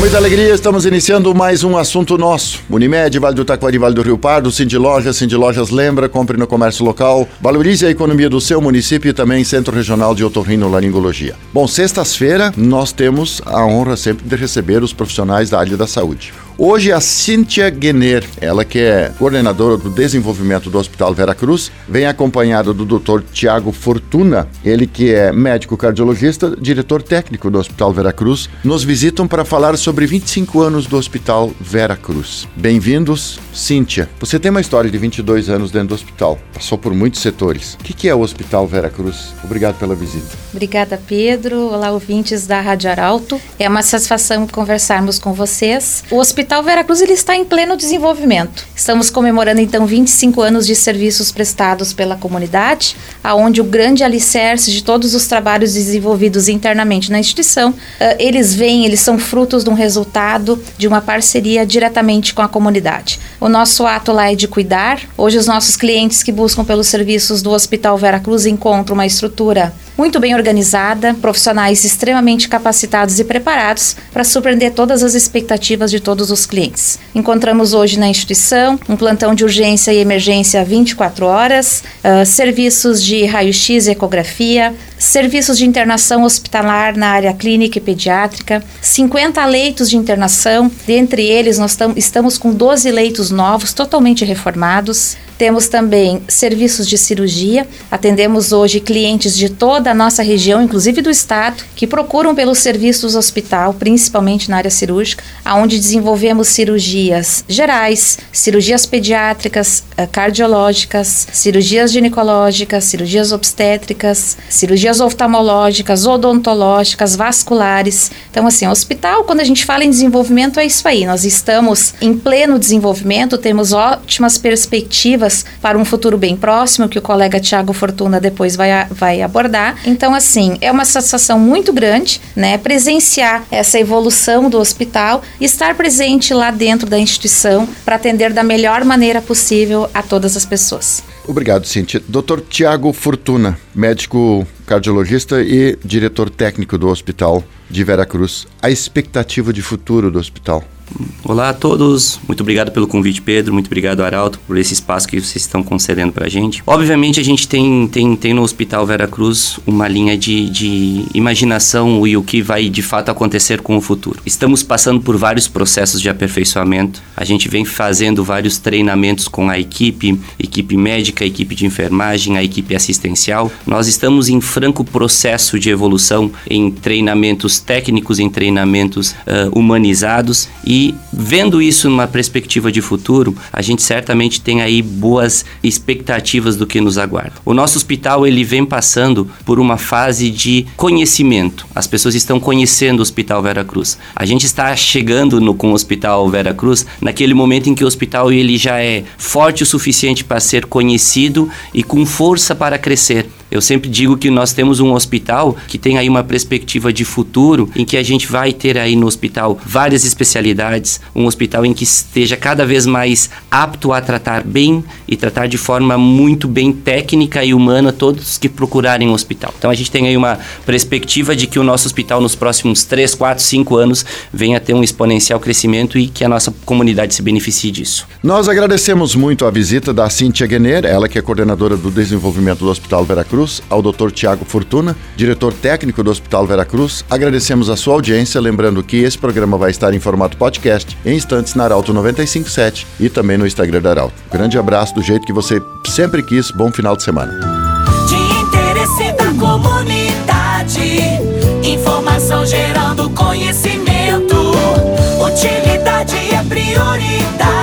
muita alegria, estamos iniciando mais um assunto nosso. Unimed, Vale do Taquari, Vale do Rio Pardo, Cindy Lojas, Cindy Lojas lembra, compre no comércio local, valorize a economia do seu município e também Centro Regional de Otorrino Laringologia. Bom, sextas-feira nós temos a honra sempre de receber os profissionais da área da saúde. Hoje a Cíntia Guener, ela que é coordenadora do desenvolvimento do Hospital Vera Cruz, vem acompanhada do Dr. Tiago Fortuna, ele que é médico cardiologista, diretor técnico do Hospital Vera Cruz, nos visitam para falar sobre 25 anos do Hospital Vera Cruz. Bem-vindos, Cíntia. Você tem uma história de 22 anos dentro do hospital, passou por muitos setores. O que é o Hospital Vera Cruz? Obrigado pela visita. Obrigada, Pedro. Olá, ouvintes da Rádio Arauto. É uma satisfação conversarmos com vocês. O Hospital Hospital Veracruz ele está em pleno desenvolvimento. Estamos comemorando então 25 anos de serviços prestados pela comunidade, aonde o grande alicerce de todos os trabalhos desenvolvidos internamente na instituição, uh, eles vêm, eles são frutos de um resultado de uma parceria diretamente com a comunidade. O nosso ato lá é de cuidar. Hoje os nossos clientes que buscam pelos serviços do Hospital Veracruz encontram uma estrutura muito bem organizada, profissionais extremamente capacitados e preparados para surpreender todas as expectativas de todos os clientes. Encontramos hoje na instituição um plantão de urgência e emergência 24 horas, uh, serviços de raio-x e ecografia, serviços de internação hospitalar na área clínica e pediátrica, 50 leitos de internação, dentre eles nós estamos com 12 leitos novos, totalmente reformados. Temos também serviços de cirurgia, atendemos hoje clientes de toda a nossa região, inclusive do estado, que procuram pelos serviços hospital, principalmente na área cirúrgica, aonde desenvolvemos cirurgias gerais, cirurgias pediátricas, eh, cardiológicas, cirurgias ginecológicas, cirurgias obstétricas, cirurgias cirurgias oftalmológicas, odontológicas, vasculares. Então, assim, hospital, quando a gente fala em desenvolvimento, é isso aí. Nós estamos em pleno desenvolvimento, temos ótimas perspectivas para um futuro bem próximo, que o colega Tiago Fortuna depois vai, vai abordar. Então, assim, é uma satisfação muito grande, né, presenciar essa evolução do hospital estar presente lá dentro da instituição para atender da melhor maneira possível a todas as pessoas. Obrigado, Cintia. Dr. Tiago Fortuna, médico cardiologista e diretor técnico do Hospital de Veracruz. A expectativa de futuro do hospital? Olá a todos, muito obrigado pelo convite, Pedro, muito obrigado, Arauto, por esse espaço que vocês estão concedendo para a gente. Obviamente, a gente tem, tem, tem no Hospital Vera Cruz uma linha de, de imaginação e o que vai de fato acontecer com o futuro. Estamos passando por vários processos de aperfeiçoamento, a gente vem fazendo vários treinamentos com a equipe, equipe médica, equipe de enfermagem, a equipe assistencial. Nós estamos em franco processo de evolução em treinamentos técnicos, em treinamentos uh, humanizados e e vendo isso numa perspectiva de futuro, a gente certamente tem aí boas expectativas do que nos aguarda. O nosso hospital ele vem passando por uma fase de conhecimento. As pessoas estão conhecendo o Hospital Vera Cruz. A gente está chegando no, com o Hospital Vera Cruz naquele momento em que o hospital ele já é forte o suficiente para ser conhecido e com força para crescer. Eu sempre digo que nós temos um hospital que tem aí uma perspectiva de futuro em que a gente vai ter aí no hospital várias especialidades, um hospital em que esteja cada vez mais apto a tratar bem e tratar de forma muito bem técnica e humana todos que procurarem um hospital. Então a gente tem aí uma perspectiva de que o nosso hospital nos próximos 3, 4, 5 anos venha a ter um exponencial crescimento e que a nossa comunidade se beneficie disso. Nós agradecemos muito a visita da Cíntia Guener, ela que é coordenadora do desenvolvimento do Hospital Veracruz Veracruz, ao Dr. Tiago Fortuna, diretor técnico do Hospital Veracruz. Agradecemos a sua audiência, lembrando que esse programa vai estar em formato podcast em instantes na Arauto 957 e também no Instagram da Arauto. Grande abraço do jeito que você sempre quis. Bom final de semana. De interesse da comunidade, informação gerando conhecimento. Utilidade é prioridade